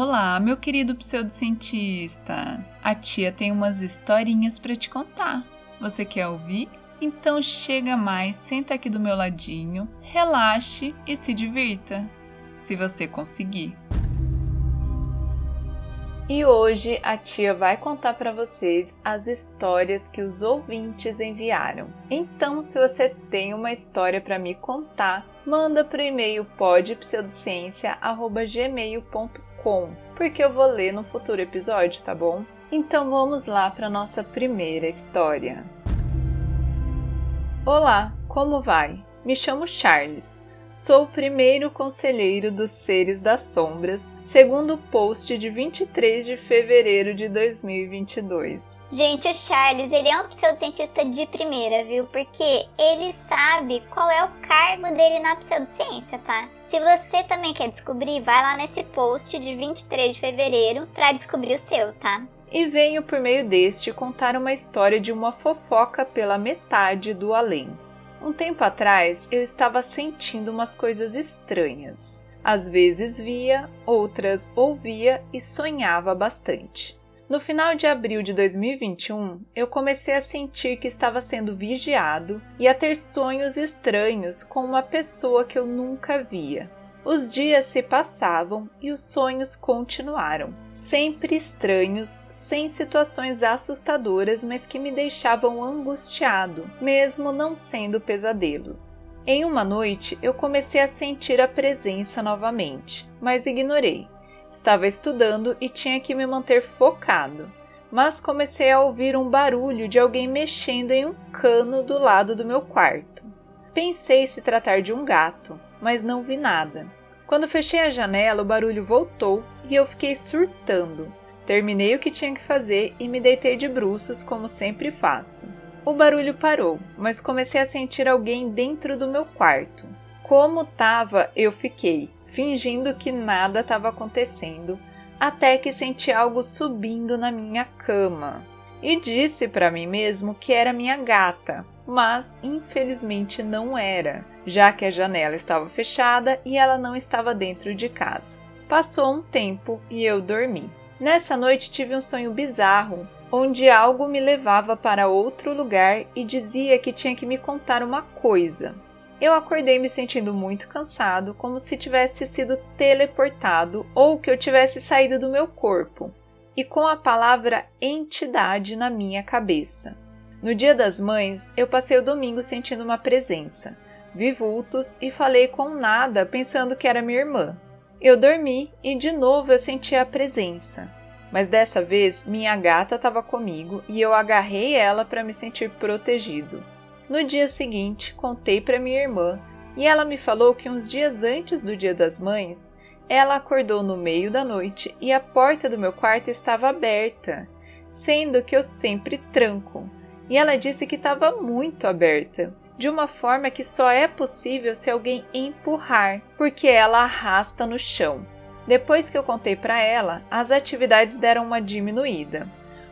Olá, meu querido pseudocientista. A tia tem umas historinhas para te contar. Você quer ouvir? Então chega mais, senta aqui do meu ladinho, relaxe e se divirta, se você conseguir. E hoje a tia vai contar para vocês as histórias que os ouvintes enviaram. Então, se você tem uma história para me contar, manda para o e-mail podpseudociencia@gmail.com, porque eu vou ler no futuro episódio, tá bom? Então vamos lá para nossa primeira história. Olá, como vai? Me chamo Charles. Sou o primeiro conselheiro dos seres das sombras, segundo o post de 23 de fevereiro de 2022. Gente, o Charles, ele é um pseudocientista de primeira, viu? Porque ele sabe qual é o cargo dele na pseudociência, tá? Se você também quer descobrir, vai lá nesse post de 23 de fevereiro para descobrir o seu, tá? E venho por meio deste contar uma história de uma fofoca pela metade do além. Um tempo atrás eu estava sentindo umas coisas estranhas. Às vezes via, outras ouvia e sonhava bastante. No final de abril de 2021, eu comecei a sentir que estava sendo vigiado e a ter sonhos estranhos com uma pessoa que eu nunca via. Os dias se passavam e os sonhos continuaram, sempre estranhos, sem situações assustadoras, mas que me deixavam angustiado, mesmo não sendo pesadelos. Em uma noite, eu comecei a sentir a presença novamente, mas ignorei. Estava estudando e tinha que me manter focado, mas comecei a ouvir um barulho de alguém mexendo em um cano do lado do meu quarto. Pensei se tratar de um gato, mas não vi nada. Quando fechei a janela, o barulho voltou e eu fiquei surtando. Terminei o que tinha que fazer e me deitei de bruços, como sempre faço. O barulho parou, mas comecei a sentir alguém dentro do meu quarto. Como tava, eu fiquei, fingindo que nada estava acontecendo, até que senti algo subindo na minha cama. E disse para mim mesmo que era minha gata, mas infelizmente não era, já que a janela estava fechada e ela não estava dentro de casa. Passou um tempo e eu dormi. Nessa noite tive um sonho bizarro, onde algo me levava para outro lugar e dizia que tinha que me contar uma coisa. Eu acordei me sentindo muito cansado, como se tivesse sido teleportado ou que eu tivesse saído do meu corpo, e com a palavra entidade na minha cabeça. No Dia das Mães, eu passei o domingo sentindo uma presença. Vi vultos e falei com nada, pensando que era minha irmã. Eu dormi e de novo eu senti a presença. Mas dessa vez minha gata estava comigo e eu agarrei ela para me sentir protegido. No dia seguinte, contei para minha irmã e ela me falou que uns dias antes do Dia das Mães, ela acordou no meio da noite e a porta do meu quarto estava aberta, sendo que eu sempre tranco e ela disse que estava muito aberta, de uma forma que só é possível se alguém empurrar, porque ela arrasta no chão. Depois que eu contei para ela, as atividades deram uma diminuída.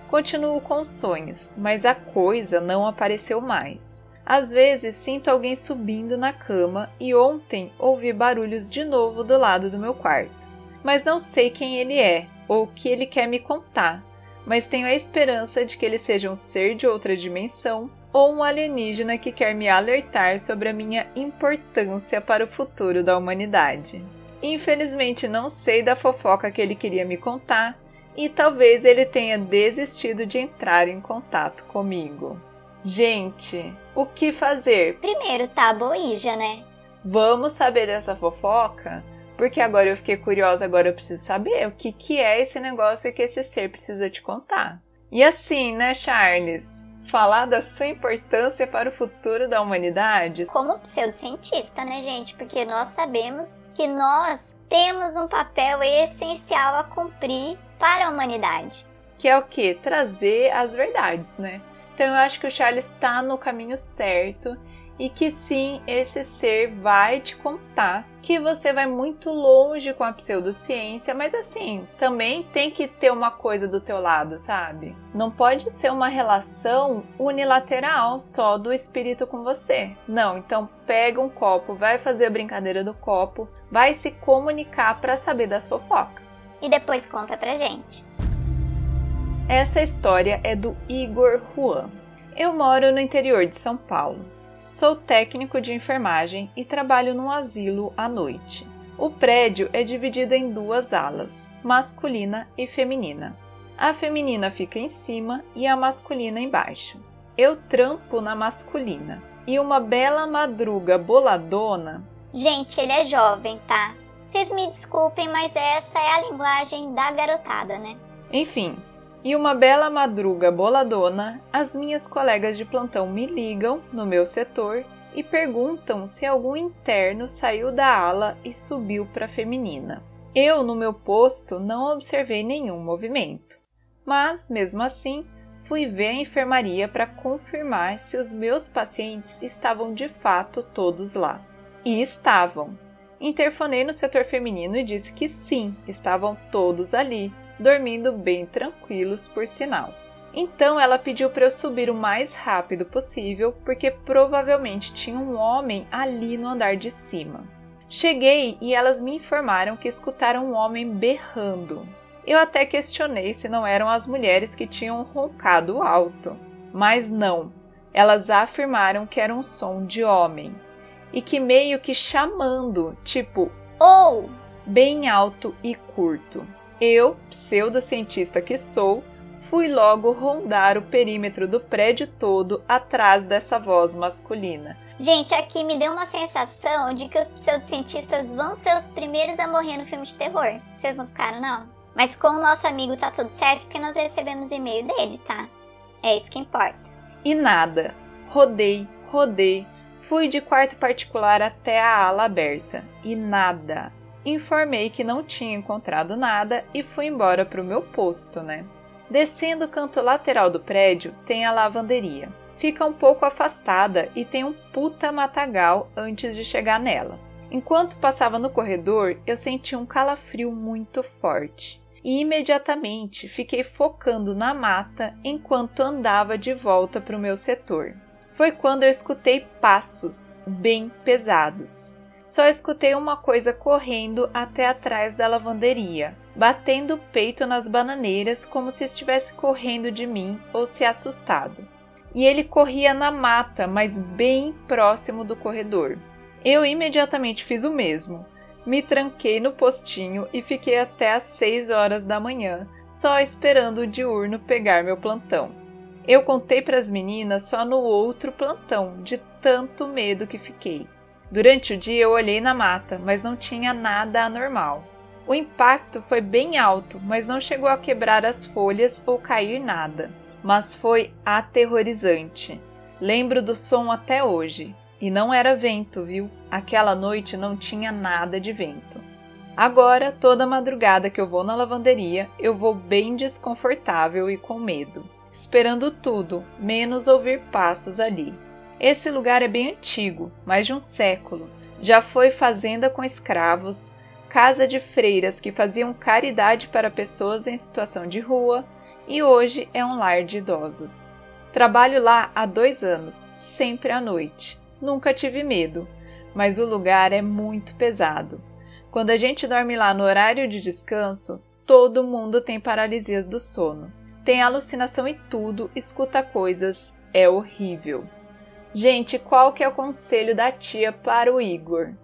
Continuo com sonhos, mas a coisa não apareceu mais. Às vezes sinto alguém subindo na cama e ontem ouvi barulhos de novo do lado do meu quarto. Mas não sei quem ele é ou o que ele quer me contar, mas tenho a esperança de que ele seja um ser de outra dimensão ou um alienígena que quer me alertar sobre a minha importância para o futuro da humanidade. Infelizmente, não sei da fofoca que ele queria me contar e talvez ele tenha desistido de entrar em contato comigo. Gente, o que fazer? Primeiro, tá boija, né? Vamos saber dessa fofoca? Porque agora eu fiquei curiosa, agora eu preciso saber o que, que é esse negócio que esse ser precisa te contar. E assim, né, Charles? Falar da sua importância para o futuro da humanidade? Como pseudocientista, né, gente? Porque nós sabemos que nós temos um papel essencial a cumprir para a humanidade. Que é o que? Trazer as verdades, né? Então eu acho que o Charles está no caminho certo e que sim, esse ser vai te contar que você vai muito longe com a pseudociência, mas assim, também tem que ter uma coisa do teu lado, sabe? Não pode ser uma relação unilateral só do espírito com você. Não, então pega um copo, vai fazer a brincadeira do copo, vai se comunicar para saber das fofocas. e depois conta pra gente. Essa história é do Igor Juan. Eu moro no interior de São Paulo. Sou técnico de enfermagem e trabalho num asilo à noite. O prédio é dividido em duas alas, masculina e feminina. A feminina fica em cima e a masculina embaixo. Eu trampo na masculina. E uma bela madruga boladona. Gente, ele é jovem, tá? Vocês me desculpem, mas essa é a linguagem da garotada, né? Enfim, e uma bela madruga boladona, as minhas colegas de plantão me ligam no meu setor e perguntam se algum interno saiu da ala e subiu para a feminina. Eu, no meu posto, não observei nenhum movimento mas, mesmo assim, fui ver a enfermaria para confirmar se os meus pacientes estavam de fato todos lá. E estavam. Interfonei no setor feminino e disse que sim, estavam todos ali, dormindo bem tranquilos, por sinal. Então ela pediu para eu subir o mais rápido possível, porque provavelmente tinha um homem ali no andar de cima. Cheguei e elas me informaram que escutaram um homem berrando. Eu até questionei se não eram as mulheres que tinham roncado alto, mas não. Elas afirmaram que era um som de homem e que meio que chamando, tipo ou oh! bem alto e curto. Eu, pseudocientista que sou, fui logo rondar o perímetro do prédio todo atrás dessa voz masculina. Gente, aqui me deu uma sensação de que os pseudocientistas vão ser os primeiros a morrer no filme de terror. Vocês não ficaram, não? Mas com o nosso amigo tá tudo certo porque nós recebemos e-mail dele, tá? É isso que importa. E nada. Rodei, rodei, fui de quarto particular até a ala aberta e nada. Informei que não tinha encontrado nada e fui embora para o meu posto, né? Descendo o canto lateral do prédio tem a lavanderia. Fica um pouco afastada e tem um puta matagal antes de chegar nela. Enquanto passava no corredor, eu senti um calafrio muito forte e imediatamente fiquei focando na mata enquanto andava de volta para o meu setor. Foi quando eu escutei passos bem pesados. Só escutei uma coisa correndo até atrás da lavanderia, batendo o peito nas bananeiras como se estivesse correndo de mim ou se assustado. E ele corria na mata, mas bem próximo do corredor. Eu imediatamente fiz o mesmo me tranquei no postinho e fiquei até às 6 horas da manhã, só esperando o diurno pegar meu plantão. Eu contei para as meninas só no outro plantão, de tanto medo que fiquei. Durante o dia eu olhei na mata, mas não tinha nada anormal. O impacto foi bem alto, mas não chegou a quebrar as folhas ou cair nada. Mas foi aterrorizante. Lembro do som até hoje. E não era vento, viu? Aquela noite não tinha nada de vento. Agora, toda madrugada que eu vou na lavanderia, eu vou bem desconfortável e com medo, esperando tudo, menos ouvir passos ali. Esse lugar é bem antigo, mais de um século. Já foi fazenda com escravos, casa de freiras que faziam caridade para pessoas em situação de rua e hoje é um lar de idosos. Trabalho lá há dois anos, sempre à noite. Nunca tive medo, mas o lugar é muito pesado. Quando a gente dorme lá no horário de descanso, todo mundo tem paralisias do sono. Tem alucinação e tudo, escuta coisas, é horrível. Gente, qual que é o conselho da tia para o Igor?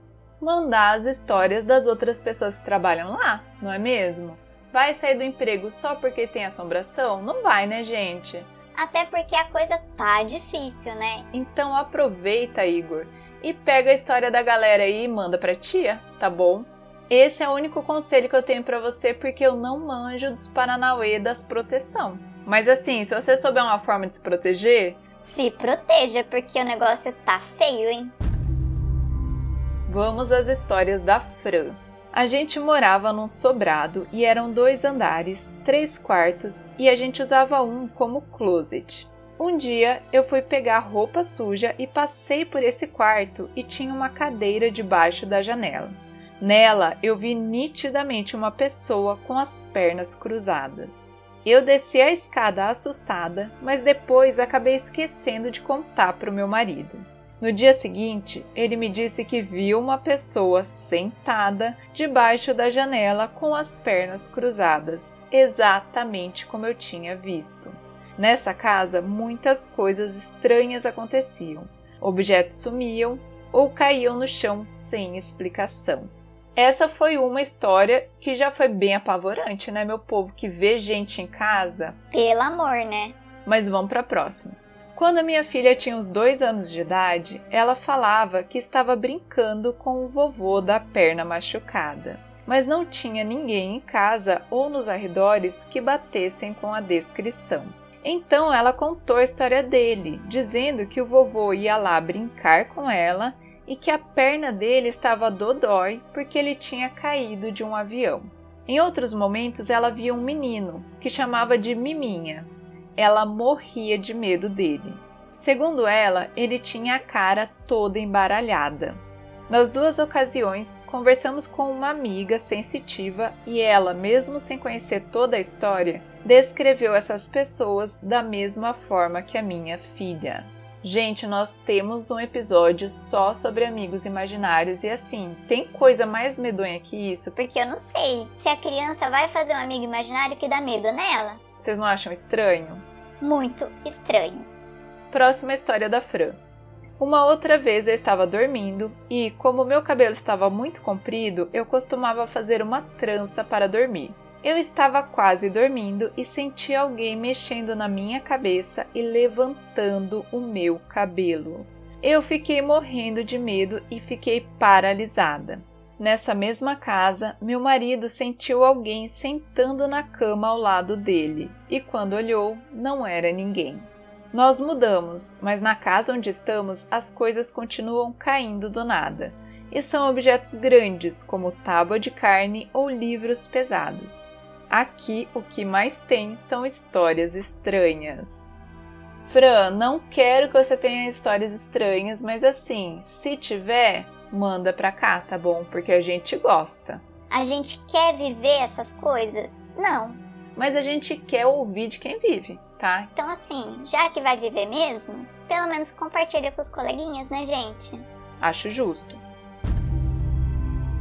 Mandar as histórias das outras pessoas que trabalham lá, não é mesmo? Vai sair do emprego só porque tem assombração? Não vai, né, gente? Até porque a coisa tá difícil, né? Então aproveita, Igor, e pega a história da galera aí e manda pra tia, tá bom? Esse é o único conselho que eu tenho para você porque eu não manjo dos Paranauê das proteção. Mas assim, se você souber uma forma de se proteger, se proteja porque o negócio tá feio, hein? Vamos às histórias da Fran. A gente morava num sobrado e eram dois andares, três quartos e a gente usava um como closet. Um dia eu fui pegar roupa suja e passei por esse quarto e tinha uma cadeira debaixo da janela. Nela eu vi nitidamente uma pessoa com as pernas cruzadas. Eu desci a escada assustada, mas depois acabei esquecendo de contar para o meu marido. No dia seguinte, ele me disse que viu uma pessoa sentada debaixo da janela com as pernas cruzadas, exatamente como eu tinha visto. Nessa casa, muitas coisas estranhas aconteciam. Objetos sumiam ou caíam no chão sem explicação. Essa foi uma história que já foi bem apavorante, né, meu povo, que vê gente em casa. Pelo amor, né? Mas vamos para a próxima. Quando a minha filha tinha uns dois anos de idade, ela falava que estava brincando com o vovô da perna machucada, mas não tinha ninguém em casa ou nos arredores que batessem com a descrição. Então ela contou a história dele, dizendo que o vovô ia lá brincar com ela e que a perna dele estava dodói porque ele tinha caído de um avião. Em outros momentos, ela via um menino que chamava de Miminha ela morria de medo dele. Segundo ela, ele tinha a cara toda embaralhada. Nas duas ocasiões, conversamos com uma amiga sensitiva e ela, mesmo sem conhecer toda a história, descreveu essas pessoas da mesma forma que a minha filha. Gente, nós temos um episódio só sobre amigos imaginários e assim, tem coisa mais medonha que isso? Porque eu não sei se a criança vai fazer um amigo imaginário que dá medo nela. Vocês não acham estranho? Muito estranho. Próxima história da Fran. Uma outra vez eu estava dormindo e, como meu cabelo estava muito comprido, eu costumava fazer uma trança para dormir. Eu estava quase dormindo e senti alguém mexendo na minha cabeça e levantando o meu cabelo. Eu fiquei morrendo de medo e fiquei paralisada. Nessa mesma casa, meu marido sentiu alguém sentando na cama ao lado dele e, quando olhou, não era ninguém. Nós mudamos, mas na casa onde estamos as coisas continuam caindo do nada, e são objetos grandes, como tábua de carne ou livros pesados. Aqui o que mais tem são histórias estranhas. Fran, não quero que você tenha histórias estranhas, mas assim, se tiver, manda pra cá, tá bom? Porque a gente gosta. A gente quer viver essas coisas? Não. Mas a gente quer ouvir de quem vive, tá? Então, assim, já que vai viver mesmo, pelo menos compartilha com os coleguinhas, né, gente? Acho justo.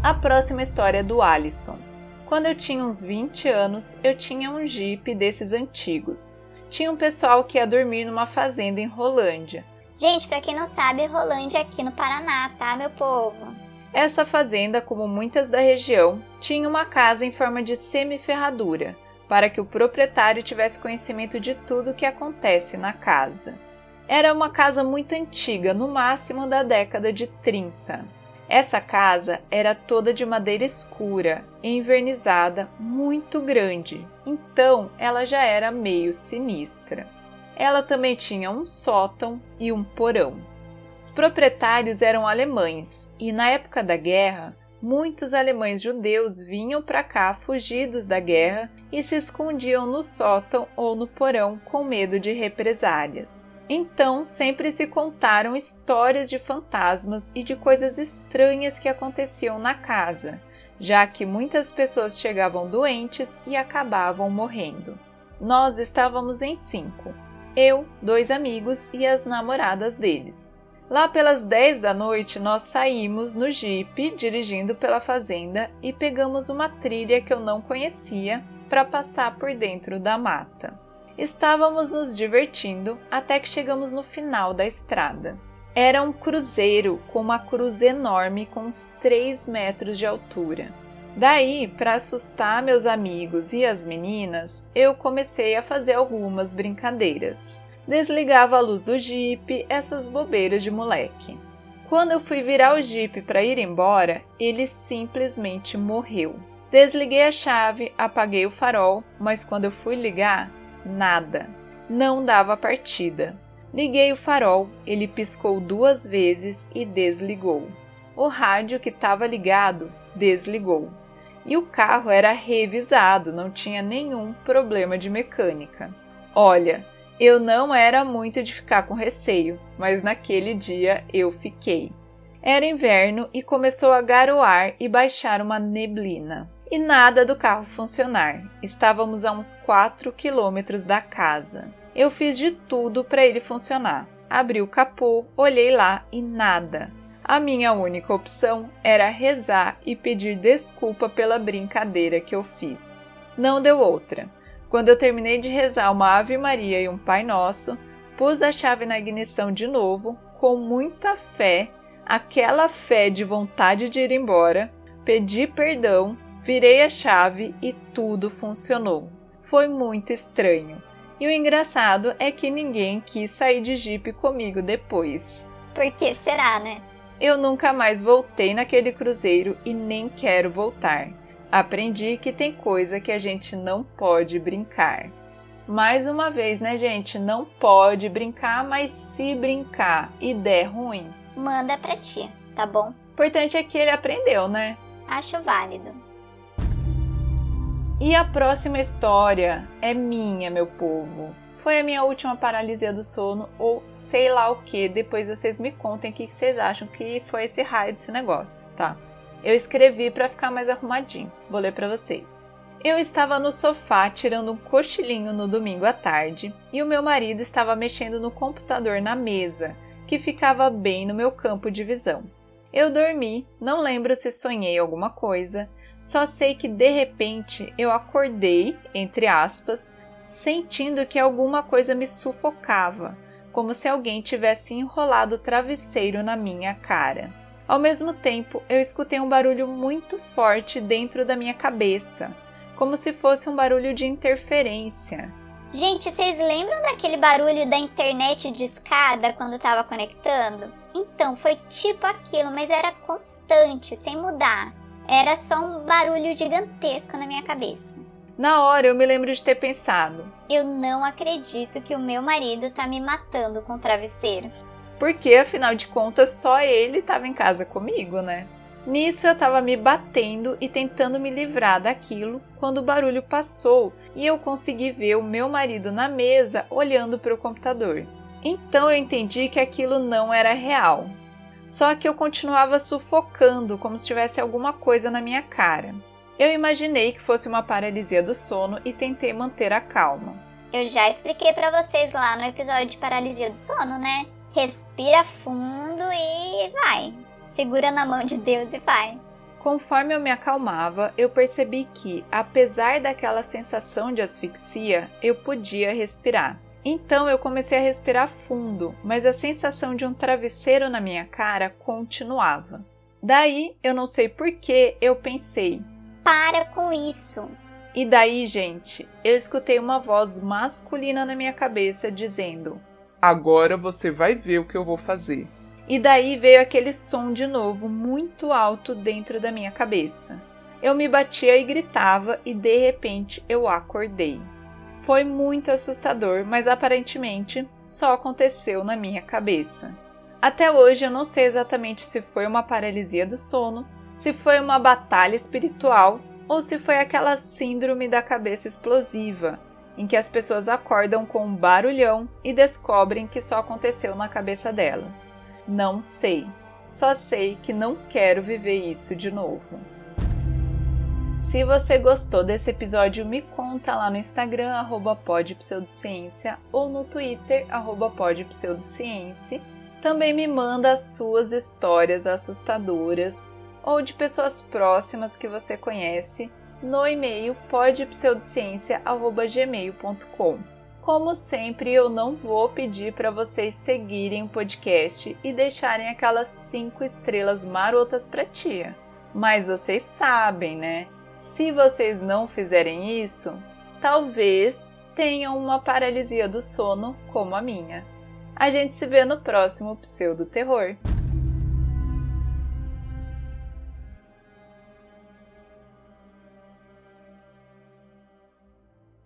A próxima história é do Alisson. Quando eu tinha uns 20 anos, eu tinha um Jeep desses antigos. Tinha um pessoal que ia dormir numa fazenda em Rolândia Gente, para quem não sabe, Rolândia é aqui no Paraná, tá, meu povo? Essa fazenda, como muitas da região, tinha uma casa em forma de semiferradura, para que o proprietário tivesse conhecimento de tudo o que acontece na casa. Era uma casa muito antiga, no máximo da década de 30. Essa casa era toda de madeira escura, envernizada, muito grande, então ela já era meio sinistra. Ela também tinha um sótão e um porão. Os proprietários eram alemães e, na época da guerra, muitos alemães judeus vinham para cá fugidos da guerra e se escondiam no sótão ou no porão com medo de represálias. Então, sempre se contaram histórias de fantasmas e de coisas estranhas que aconteciam na casa, já que muitas pessoas chegavam doentes e acabavam morrendo. Nós estávamos em cinco, eu, dois amigos e as namoradas deles. Lá pelas 10 da noite, nós saímos no Jeep dirigindo pela fazenda e pegamos uma trilha que eu não conhecia para passar por dentro da mata. Estávamos nos divertindo até que chegamos no final da estrada. Era um cruzeiro com uma cruz enorme com uns 3 metros de altura. Daí, para assustar meus amigos e as meninas, eu comecei a fazer algumas brincadeiras. Desligava a luz do Jeep, essas bobeiras de moleque. Quando eu fui virar o Jeep para ir embora, ele simplesmente morreu. Desliguei a chave, apaguei o farol, mas quando eu fui ligar, nada. Não dava partida. Liguei o farol, ele piscou duas vezes e desligou. O rádio que estava ligado desligou e o carro era revisado, não tinha nenhum problema de mecânica. Olha, eu não era muito de ficar com receio, mas naquele dia eu fiquei. Era inverno e começou a garoar e baixar uma neblina. E nada do carro funcionar. Estávamos a uns 4 quilômetros da casa. Eu fiz de tudo para ele funcionar. abri o capô, olhei lá e nada. A minha única opção era rezar e pedir desculpa pela brincadeira que eu fiz. Não deu outra. Quando eu terminei de rezar uma Ave Maria e um Pai Nosso, pus a chave na ignição de novo, com muita fé, aquela fé de vontade de ir embora, pedi perdão, virei a chave e tudo funcionou. Foi muito estranho. E o engraçado é que ninguém quis sair de jipe comigo depois. Por que será, né? Eu nunca mais voltei naquele cruzeiro e nem quero voltar. Aprendi que tem coisa que a gente não pode brincar. Mais uma vez, né, gente? Não pode brincar, mas se brincar e der ruim, Manda pra ti, tá bom? o importante é que ele aprendeu, né? Acho válido. E a próxima história é minha, meu povo. Foi a minha última paralisia do sono, ou sei lá o que. Depois vocês me contem o que vocês acham que foi esse raio desse negócio, tá? Eu escrevi para ficar mais arrumadinho. Vou ler para vocês. Eu estava no sofá tirando um cochilinho no domingo à tarde e o meu marido estava mexendo no computador na mesa, que ficava bem no meu campo de visão. Eu dormi, não lembro se sonhei alguma coisa, só sei que de repente eu acordei, entre aspas, sentindo que alguma coisa me sufocava, como se alguém tivesse enrolado o travesseiro na minha cara. Ao mesmo tempo, eu escutei um barulho muito forte dentro da minha cabeça, como se fosse um barulho de interferência. Gente, vocês lembram daquele barulho da internet de escada quando tava conectando? Então, foi tipo aquilo, mas era constante, sem mudar. Era só um barulho gigantesco na minha cabeça. Na hora eu me lembro de ter pensado: Eu não acredito que o meu marido tá me matando com o travesseiro. porque afinal de contas só ele estava em casa comigo, né? Nisso eu estava me batendo e tentando me livrar daquilo quando o barulho passou e eu consegui ver o meu marido na mesa olhando para o computador. Então eu entendi que aquilo não era real. Só que eu continuava sufocando como se tivesse alguma coisa na minha cara. Eu imaginei que fosse uma paralisia do sono e tentei manter a calma. Eu já expliquei pra vocês lá no episódio de paralisia do sono, né? Respira fundo e vai. Segura na mão de Deus e vai. Conforme eu me acalmava, eu percebi que, apesar daquela sensação de asfixia, eu podia respirar. Então eu comecei a respirar fundo, mas a sensação de um travesseiro na minha cara continuava. Daí, eu não sei porquê, eu pensei. Para com isso. E daí, gente, eu escutei uma voz masculina na minha cabeça dizendo: Agora você vai ver o que eu vou fazer. E daí veio aquele som de novo muito alto dentro da minha cabeça. Eu me batia e gritava e de repente eu acordei. Foi muito assustador, mas aparentemente só aconteceu na minha cabeça. Até hoje eu não sei exatamente se foi uma paralisia do sono, se foi uma batalha espiritual ou se foi aquela síndrome da cabeça explosiva, em que as pessoas acordam com um barulhão e descobrem que só aconteceu na cabeça delas. Não sei. Só sei que não quero viver isso de novo. Se você gostou desse episódio, me conta lá no Instagram, arroba podpseudociência, ou no Twitter, arroba podpseudociência. Também me manda as suas histórias assustadoras ou de pessoas próximas que você conhece no e-mail podpseudociência.gmail.com. Como sempre, eu não vou pedir para vocês seguirem o podcast e deixarem aquelas 5 estrelas marotas para tia. Mas vocês sabem, né? Se vocês não fizerem isso, talvez tenham uma paralisia do sono como a minha. A gente se vê no próximo Pseudo Terror.